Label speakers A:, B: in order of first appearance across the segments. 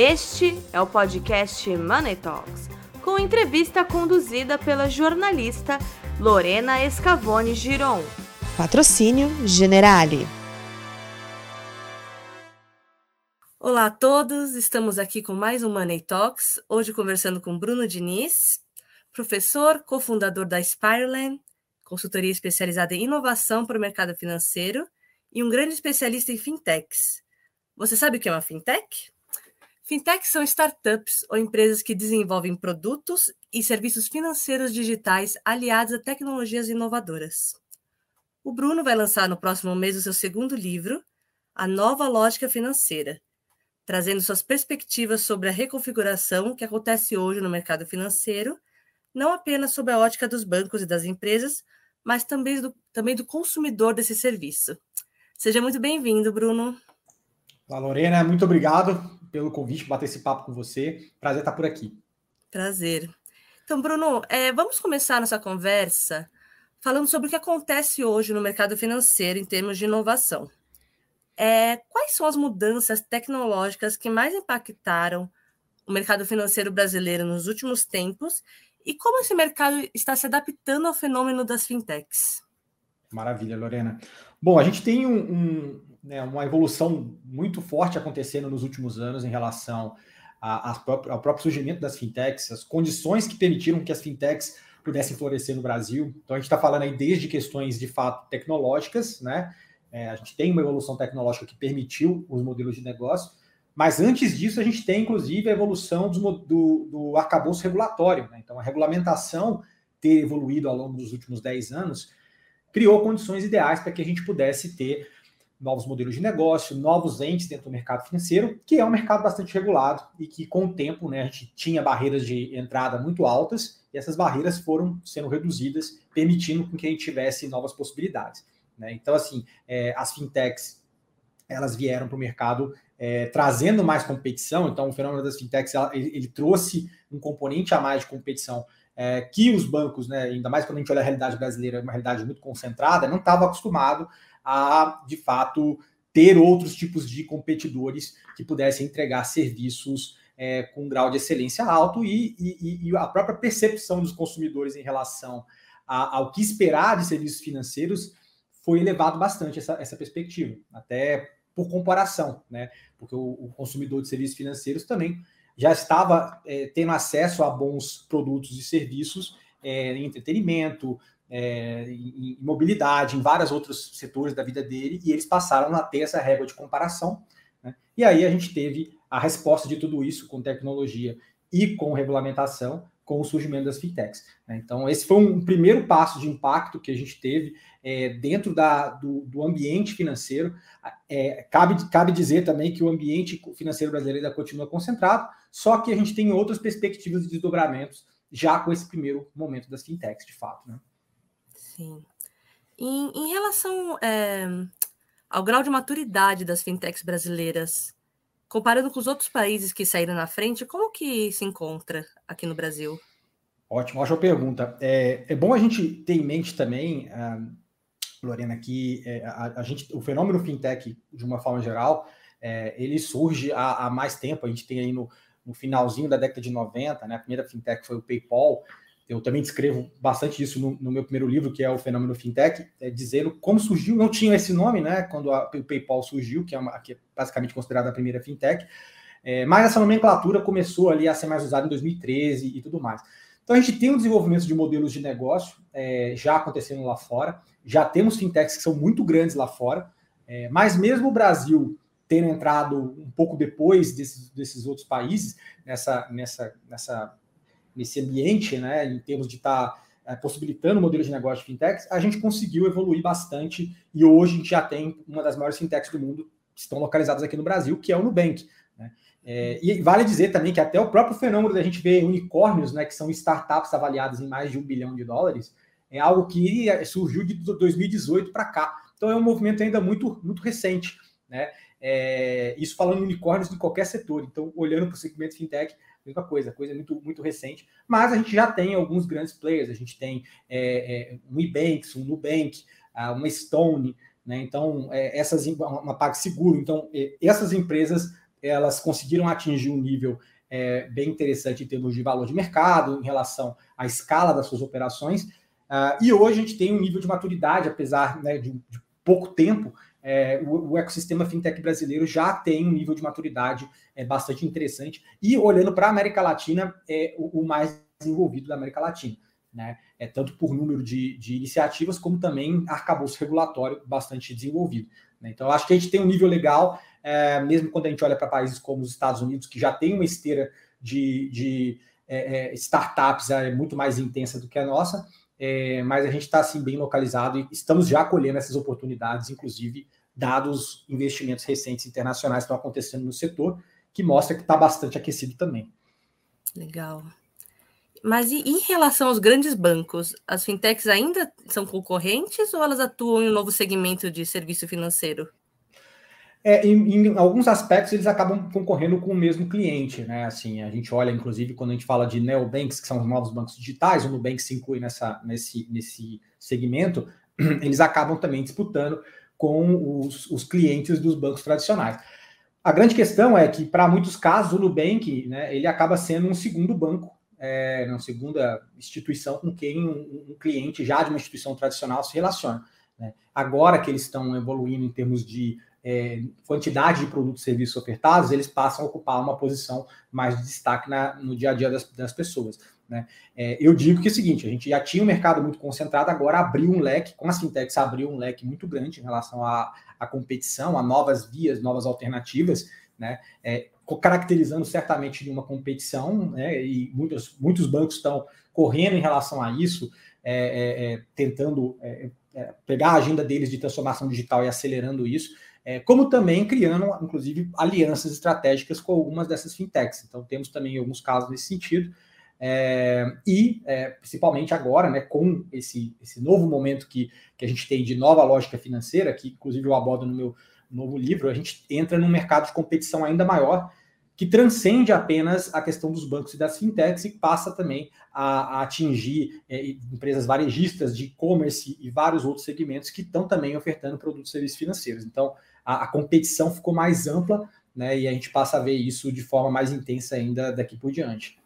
A: Este é o podcast Money Talks, com entrevista conduzida pela jornalista Lorena Escavone Giron.
B: Patrocínio Generale.
A: Olá a todos, estamos aqui com mais um Money Talks, hoje conversando com Bruno Diniz, professor, cofundador da Spireland, consultoria especializada em inovação para o mercado financeiro e um grande especialista em fintechs. Você sabe o que é uma fintech? Fintechs são startups ou empresas que desenvolvem produtos e serviços financeiros digitais aliados a tecnologias inovadoras. O Bruno vai lançar no próximo mês o seu segundo livro, A Nova Lógica Financeira, trazendo suas perspectivas sobre a reconfiguração que acontece hoje no mercado financeiro, não apenas sob a ótica dos bancos e das empresas, mas também do, também do consumidor desse serviço. Seja muito bem-vindo, Bruno.
C: Olá, Lorena, muito obrigado pelo convite, bater esse papo com você. Prazer estar por aqui.
A: Prazer. Então, Bruno, é, vamos começar nossa conversa falando sobre o que acontece hoje no mercado financeiro em termos de inovação. É, quais são as mudanças tecnológicas que mais impactaram o mercado financeiro brasileiro nos últimos tempos e como esse mercado está se adaptando ao fenômeno das fintechs?
C: Maravilha, Lorena. Bom, a gente tem um, um, né, uma evolução muito forte acontecendo nos últimos anos em relação a, a próprio, ao próprio surgimento das fintechs, as condições que permitiram que as fintechs pudessem florescer no Brasil. Então a gente está falando aí desde questões de fato tecnológicas, né? É, a gente tem uma evolução tecnológica que permitiu os modelos de negócio, mas antes disso a gente tem inclusive a evolução do, do, do arcabouço regulatório. Né? Então a regulamentação ter evoluído ao longo dos últimos 10 anos criou condições ideais para que a gente pudesse ter novos modelos de negócio, novos entes dentro do mercado financeiro, que é um mercado bastante regulado e que, com o tempo, né, a gente tinha barreiras de entrada muito altas e essas barreiras foram sendo reduzidas, permitindo que a gente tivesse novas possibilidades. Né? Então, assim, é, as fintechs elas vieram para o mercado é, trazendo mais competição. Então, o fenômeno das fintechs ela, ele, ele, trouxe um componente a mais de competição é, que os bancos, né, ainda mais quando a gente olha a realidade brasileira, uma realidade muito concentrada, não estava acostumado a, de fato, ter outros tipos de competidores que pudessem entregar serviços é, com um grau de excelência alto e, e, e, a própria percepção dos consumidores em relação a, ao que esperar de serviços financeiros foi elevado bastante essa, essa perspectiva, até por comparação, né? Porque o, o consumidor de serviços financeiros também já estava é, tendo acesso a bons produtos e serviços é, em entretenimento, é, em, em, mobilidade, em vários outros setores da vida dele, e eles passaram a ter essa régua de comparação. Né? E aí a gente teve a resposta de tudo isso com tecnologia e com regulamentação, com o surgimento das fintechs. Né? Então, esse foi um primeiro passo de impacto que a gente teve é, dentro da, do, do, ambiente financeiro. É, cabe, cabe dizer também que o ambiente financeiro brasileiro ainda continua concentrado, só que a gente tem outras perspectivas de desdobramentos já com esse primeiro momento das fintechs, de fato. Né?
A: Sim. Em, em relação é, ao grau de maturidade das fintechs brasileiras, comparando com os outros países que saíram na frente, como que se encontra aqui no Brasil?
C: Ótimo, ótima pergunta. É, é bom a gente ter em mente também, uh, Lorena, que é, a, a, gente, o fenômeno fintech, de uma forma geral, é, ele surge há, há, mais tempo. A gente tem aí no, no, finalzinho da década de 90, né, a primeira fintech foi o PayPal, eu também descrevo bastante isso no, no, meu primeiro livro, que é o Fenômeno Fintech, é, dizendo como surgiu, não tinha esse nome, né, quando a, o PayPal surgiu, que é, uma, que é basicamente considerada a primeira fintech, é, mas essa nomenclatura começou ali a ser mais usada em 2013 e tudo mais. Então a gente tem um desenvolvimento de modelos de negócio é, já acontecendo lá fora, já temos fintechs que são muito grandes lá fora, é, mas mesmo o Brasil tendo entrado um pouco depois desses, desses outros países nessa, nessa, nessa nesse ambiente, né, em termos de estar tá, é, possibilitando modelos de negócio de fintechs, a gente conseguiu evoluir bastante e hoje a gente já tem uma das maiores fintechs do mundo que estão localizadas aqui no Brasil, que é o Nubank. Né? É, e vale dizer também que até o próprio fenômeno da gente ver unicórnios, né, que são startups avaliadas em mais de um bilhão de dólares, é algo que surgiu de 2018 para cá. Então é um movimento ainda muito, muito recente. Né? É, isso falando em unicórnios de qualquer setor. Então, olhando para o segmento fintech, mesma coisa, coisa muito, muito recente, mas a gente já tem alguns grandes players, a gente tem é, é, um Ebanks, um Nubank, uh, uma Stone, né? Então, é, essas uma PagSeguro, então essas empresas elas conseguiram atingir um nível é, bem interessante em termos de valor de mercado, em relação à escala das suas operações. Uh, e hoje a gente tem um nível de maturidade, apesar né, de, de, pouco tempo, é, o, o, ecossistema fintech brasileiro já tem um nível de maturidade é, bastante interessante. E olhando para a América Latina, é o, o, mais desenvolvido da América Latina. Né? É, tanto por número de, de iniciativas, como também arcabouço regulatório bastante desenvolvido. Né? Então, acho que a gente tem um nível legal, é, mesmo quando a gente olha para países como os Estados Unidos, que já tem uma esteira de, de é, é startups é, muito mais intensa do que a nossa, é, mas a gente está assim bem localizado e estamos já colhendo essas oportunidades, inclusive dados investimentos recentes internacionais que estão acontecendo no setor, que mostra que está bastante aquecido também.
A: Legal. Mas e em relação aos grandes bancos, as fintechs ainda são concorrentes ou elas atuam em um novo segmento de serviço financeiro?
C: É, em, em, alguns aspectos eles acabam concorrendo com o mesmo cliente, né? Assim, a gente olha, inclusive, quando a gente fala de neobanks, que são os novos bancos digitais, o Nubank se inclui nessa, nesse, nesse segmento, eles acabam também disputando com os, os clientes dos bancos tradicionais. A grande questão é que, para muitos casos, o Nubank, né, ele acaba sendo um segundo banco, é, uma segunda instituição com quem um, um cliente já de uma instituição tradicional se relaciona. Né? Agora que eles estão evoluindo em termos de é, quantidade de produtos e serviços ofertados, eles passam a ocupar uma posição mais de destaque na, no dia a dia das, das pessoas. Né? É, eu digo que é o seguinte: a gente já tinha um mercado muito concentrado, agora abriu um leque, com as fintechs abriu um leque muito grande em relação à, à competição, a novas vias, novas alternativas, né? É, caracterizando certamente de uma competição, né? e muitos, muitos bancos estão correndo em relação a isso, é, é, é tentando pegar a agenda deles de transformação digital e acelerando isso é, como também criando, inclusive, alianças estratégicas com algumas dessas fintechs. Então, temos também alguns casos nesse sentido. É, e, é, principalmente agora, né, com esse, esse novo momento que, que a gente tem de nova lógica financeira, que inclusive eu abordo no meu novo livro, a gente entra num mercado de competição ainda maior, que transcende apenas a questão dos bancos e das fintechs e passa também a, a atingir é, empresas varejistas de e-commerce e vários outros segmentos que estão também ofertando produtos e serviços financeiros. Então, a, a competição ficou mais ampla, né? E a gente passa a ver isso de forma mais intensa ainda daqui por diante.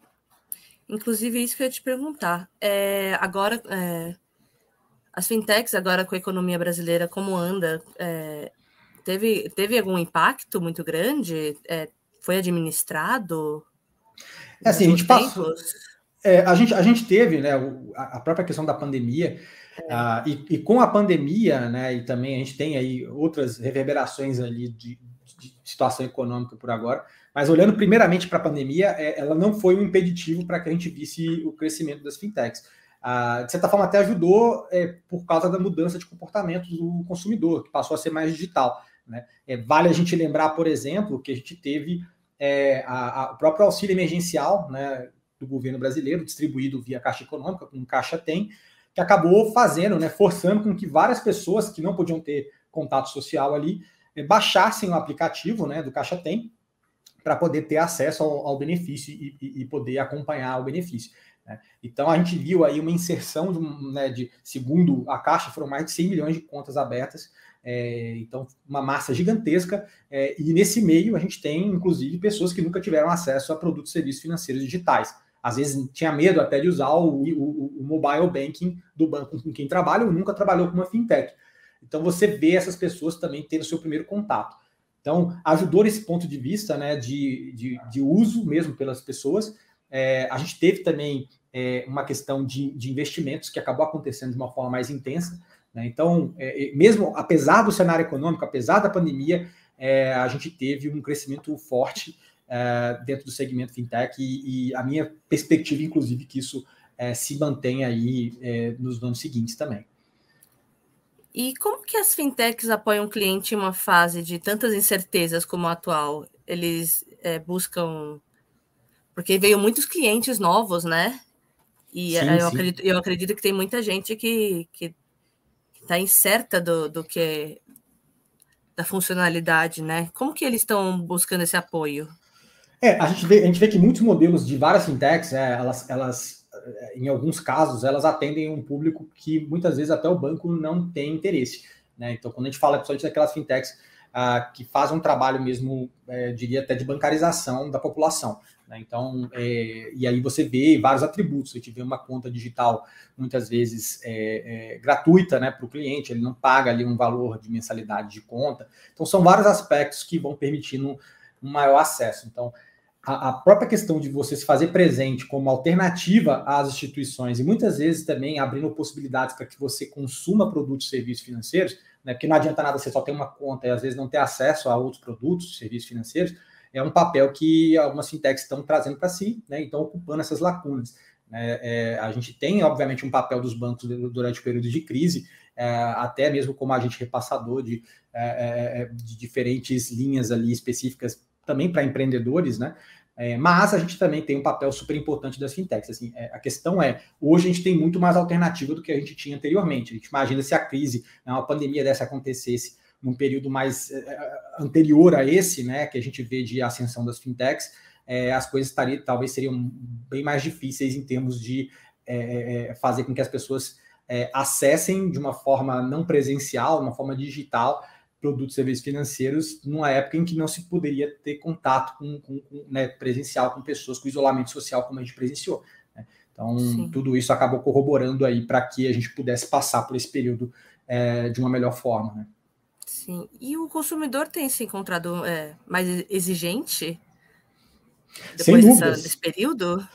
A: Inclusive, isso que eu ia te perguntar. É, agora, é, as fintechs, agora com a economia brasileira, como anda? É, teve, teve algum impacto muito grande? É, foi administrado?
C: É assim, a gente passou. É, a, gente, a gente teve né, a própria questão da pandemia, Ah, e, e, com a pandemia, né, e também a gente tem aí outras reverberações ali de, de situação econômica por agora, mas olhando primeiramente para a pandemia, é, ela não foi um impeditivo para que a gente visse o crescimento das fintechs. Ah, de certa forma, até ajudou é, por causa da mudança de comportamento do consumidor, que passou a ser mais digital. Né? É, vale a gente lembrar, por exemplo, que a gente teve é, a, a, o próprio auxílio emergencial né, do governo brasileiro, distribuído via Caixa Econômica, como Caixa tem, que acabou fazendo, né, forçando com que várias pessoas que não podiam ter contato social ali eh, baixassem o aplicativo né, do Caixa Tem para poder ter acesso ao, ao benefício e, e, e, poder acompanhar o benefício. Né? Então a gente viu aí uma inserção de, né, de, segundo a Caixa, foram mais de 100 milhões de contas abertas, é, então uma massa gigantesca, é, e nesse meio a gente tem inclusive pessoas que nunca tiveram acesso a produtos e serviços financeiros digitais às vezes tinha medo até de usar o, o, o, mobile banking do banco com quem trabalha ou nunca trabalhou com uma fintech. Então você vê essas pessoas também tendo seu primeiro contato. Então ajudou nesse ponto de vista né, de, de, de uso mesmo pelas pessoas. É, a gente teve também é, uma questão de, de investimentos que acabou acontecendo de uma forma mais intensa. Né? Então, é, mesmo apesar do cenário econômico, apesar da pandemia, é, a gente teve um crescimento forte é, dentro do segmento fintech e, e, a minha perspectiva, inclusive, que isso é, se mantenha aí é, nos anos seguintes também.
A: E como que as fintechs apoiam o cliente em uma fase de tantas incertezas como a atual? Eles buscam. Porque veio muitos clientes novos, né? E sim, eu, sim. Acredito, eu acredito que tem muita gente que está incerta do, do que da funcionalidade, né? Como que eles estão buscando esse apoio?
C: É, a gente vê, a gente vê que muitos modelos de várias fintechs, é, elas, elas, é, em alguns casos, elas atendem um público que muitas vezes até o banco não tem interesse. Né? Então, quando a gente fala principalmente daquelas fintechs ah, que fazem um trabalho mesmo, é, diria até de bancarização da população. Né? Então, é, e aí você vê vários atributos. A gente vê uma conta digital muitas vezes gratuita né, para o cliente, ele não paga ali um valor de mensalidade de conta. Então, são vários aspectos que vão permitindo um maior acesso. Então, a, a própria questão de você se fazer presente como alternativa às instituições e muitas vezes também abrindo possibilidades para que você consuma produtos e serviços financeiros, né, porque não adianta nada você só ter uma conta e às vezes não ter acesso a outros produtos, serviços financeiros, é um papel que algumas fintechs estão trazendo para si, né, então ocupando essas lacunas. É, é, a gente tem, obviamente, um papel dos bancos durante o período de crise, é, até mesmo como agente repassador de, é, é, é, de diferentes linhas ali específicas também para empreendedores, né? É, mas a gente também tem um papel super importante das fintechs. Assim, é, a questão é, hoje a gente tem muito mais alternativa do que a gente tinha anteriormente. A gente imagina se a crise, né, uma pandemia dessa acontecesse num período mais é, é, anterior a esse, né, que a gente vê de ascensão das fintechs, é, as coisas estariam, talvez seriam bem mais difíceis em termos de é, fazer com que as pessoas acessem de uma forma não presencial, uma forma digital, produtos e serviços financeiros numa época em que não se poderia ter contato com, com, com né, presencial com pessoas com isolamento social como a gente presenciou. Né? Então Sim. tudo isso acabou corroborando aí para que a gente pudesse passar por esse período é, de uma melhor forma. Né?
A: Sim. E o consumidor tem se encontrado é, mais exigente depois dessa, desse período?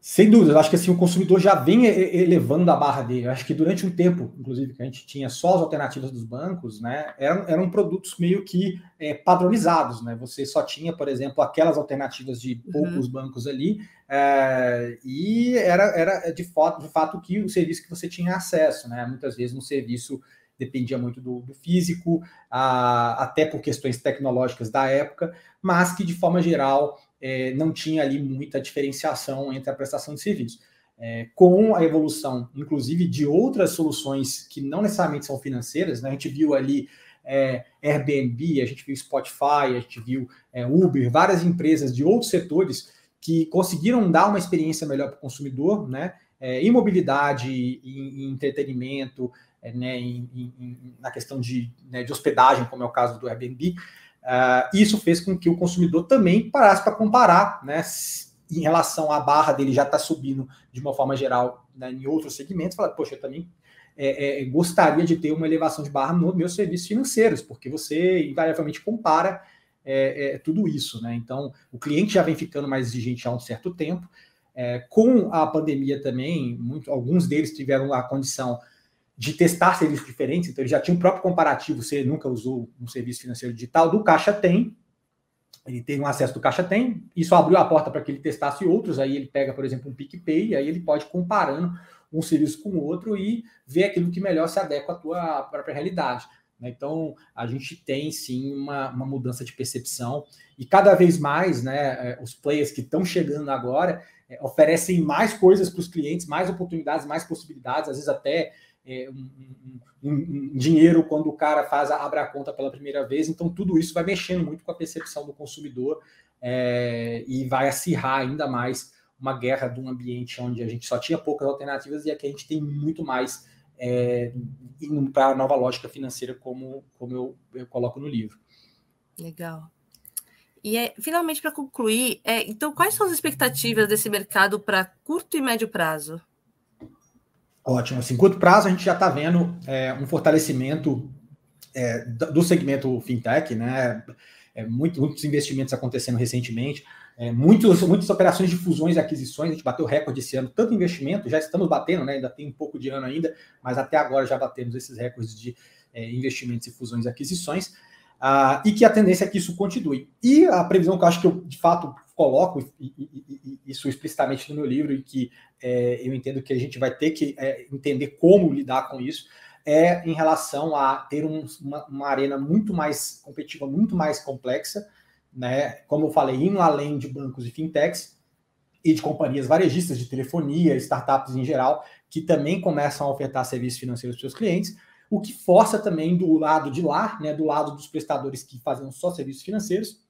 C: Sem dúvida, eu acho que assim, o consumidor já vem elevando a barra dele. Eu acho que durante um tempo, inclusive, que a gente tinha só as alternativas dos bancos, né, eram, eram produtos meio que é, padronizados, né? Você só tinha, por exemplo, aquelas alternativas de uhum. poucos uhum. bancos ali, é, e era, era de, fato, de fato que o serviço que você tinha acesso, né? Muitas vezes um serviço dependia muito do, do físico, a, até por questões tecnológicas da época, mas que de forma geral é, não tinha ali muita diferenciação entre a prestação de serviço. É, com a evolução, inclusive, de outras soluções que não necessariamente são financeiras, né? a gente viu ali é, Airbnb, a gente viu Spotify, a gente viu é, Uber, várias empresas de outros setores que conseguiram dar uma experiência melhor para o consumidor, né? É, em mobilidade, em, em entretenimento, é, né? Em, em, na questão de, né, de hospedagem, como é o caso do Airbnb, Uh, isso fez com que o consumidor também parasse para comparar, né? Em relação à barra dele já está subindo de uma forma geral né, em outros segmentos, fala, poxa, eu também é, é, gostaria de ter uma elevação de barra nos meus serviços financeiros, porque você invariavelmente compara é, é, tudo isso, né? Então, o cliente já vem ficando mais exigente há um certo tempo. É, com a pandemia também, muito, alguns deles tiveram a condição de testar serviços diferentes, então ele já tinha um próprio comparativo, você nunca usou um serviço financeiro digital, do Caixa Tem, ele tem um acesso do Caixa Tem, isso abriu a porta para que ele testasse outros, aí ele pega, por exemplo, um PicPay, aí ele pode comparando um serviço com o outro e ver aquilo que melhor se adequa à tua própria realidade. Né? Então, a gente tem sim uma, uma mudança de percepção e cada vez mais, né, é, os players que estão chegando agora é, oferecem mais coisas para os clientes, mais oportunidades, mais possibilidades, às vezes até é, um, um, um, dinheiro quando o cara faz abre a conta pela primeira vez. Então, tudo isso vai mexendo muito com a percepção do consumidor é, e vai acirrar ainda mais uma guerra de um ambiente onde a gente só tinha poucas alternativas e aqui a gente tem muito mais é, indo para a nova lógica financeira, como, como eu, eu coloco no livro.
A: Legal. E é, finalmente, para concluir, é, então, quais são as expectativas desse mercado para curto e médio prazo?
C: Ótimo. Assim, curto prazo, a gente já está vendo é, um fortalecimento é, do segmento fintech, né? É, muito, muitos investimentos acontecendo recentemente, é, muitos, muitas operações de fusões e aquisições, a gente bateu recorde esse ano, tanto investimento, já estamos batendo, né? Ainda tem um pouco de ano ainda, mas até agora já batemos esses recordes de é, investimentos e fusões e aquisições. Uh, e que a tendência é que isso continue. E a previsão que eu acho que eu, de fato, coloco isso explicitamente no meu livro, e que é, eu entendo que a gente vai ter que é, entender como lidar com isso, é em relação a ter um, uma, uma, arena muito mais competitiva, muito mais complexa, né? Como eu falei, indo além de bancos e fintechs e de companhias varejistas de telefonia, startups em geral, que também começam a ofertar serviços financeiros para seus clientes, o que força também do lado de lá, né, do lado dos prestadores que fazem só serviços financeiros,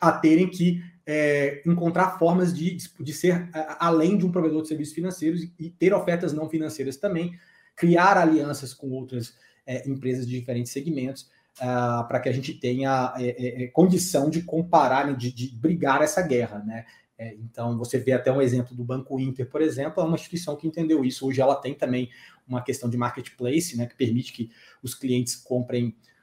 C: a terem que é, encontrar formas de, de ser além de um provedor de serviços financeiros e ter ofertas não financeiras também, criar alianças com outras é, empresas de diferentes segmentos, uh, para que a gente tenha é, é, condição de comparar, né, de, de brigar essa guerra, né? É, então, você vê até um exemplo do Banco Inter, por exemplo, é uma instituição que entendeu isso. Hoje ela tem também uma questão de marketplace, né, que permite que os clientes comprem é, é,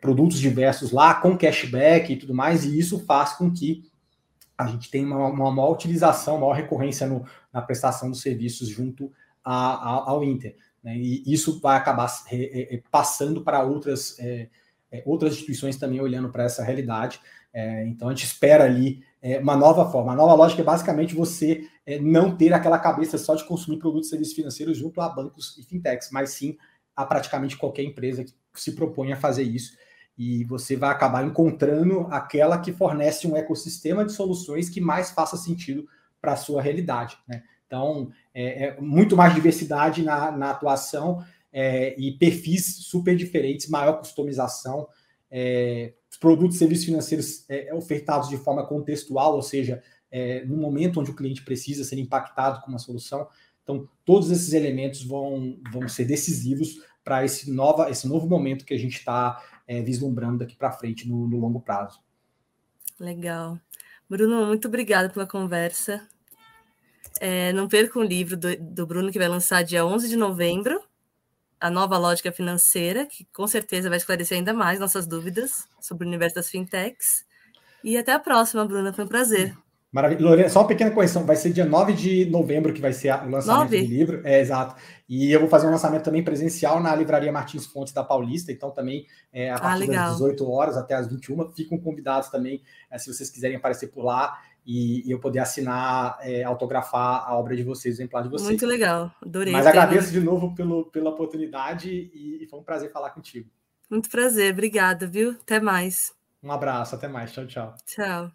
C: produtos diversos lá com cashback e tudo mais, e isso faz com que a gente tenha uma, uma maior utilização, maior recorrência no, na prestação dos serviços junto a, a, ao Inter. Né, e isso vai acabar é, é, passando para outras, é, outras instituições também olhando para essa realidade. então a gente espera ali é, uma nova forma. A nova lógica é basicamente você é, não ter aquela cabeça só de consumir produtos e serviços financeiros junto a bancos e fintechs, mas sim a praticamente qualquer empresa que se propõe a fazer isso. E você vai acabar encontrando aquela que fornece um ecossistema de soluções que mais faça sentido para a sua realidade. Né? Então, é, é, muito mais diversidade na, na atuação é, e perfis super diferentes, maior customização. É, produtos e serviços financeiros é, ofertados de forma contextual, ou seja, é, no momento onde o cliente precisa ser impactado com uma solução. Então, todos esses elementos vão, vão ser decisivos para esse, nova, esse novo momento que a gente está é, vislumbrando daqui para frente no, no, longo prazo.
A: Legal. Bruno, muito obrigada pela conversa. É, não perca o livro do, do Bruno, que vai lançar dia 11 de novembro a nova lógica financeira, que com certeza vai esclarecer ainda mais nossas dúvidas sobre o universo das fintechs. E até a próxima, Bruna. Foi um prazer.
C: Maravilha. Lorena, só uma pequena correção. Vai ser dia 9 de novembro que vai ser o lançamento 9? do livro. É, exato. E eu vou fazer um lançamento também presencial na Livraria Martins Fontes da Paulista. Então, também é, a ah, partir ah, das 18 horas até as 21. Ficam convidados também, é, se vocês quiserem aparecer por lá e, e eu poder assinar, é, autografar a obra de vocês, o exemplar de vocês.
A: Muito legal, adorei.
C: Mas agradeço de novo pelo, pela oportunidade e, e foi um prazer falar contigo.
A: Muito prazer, obrigada, viu? Até mais.
C: Um abraço, até mais. Tchau, tchau.
A: Tchau.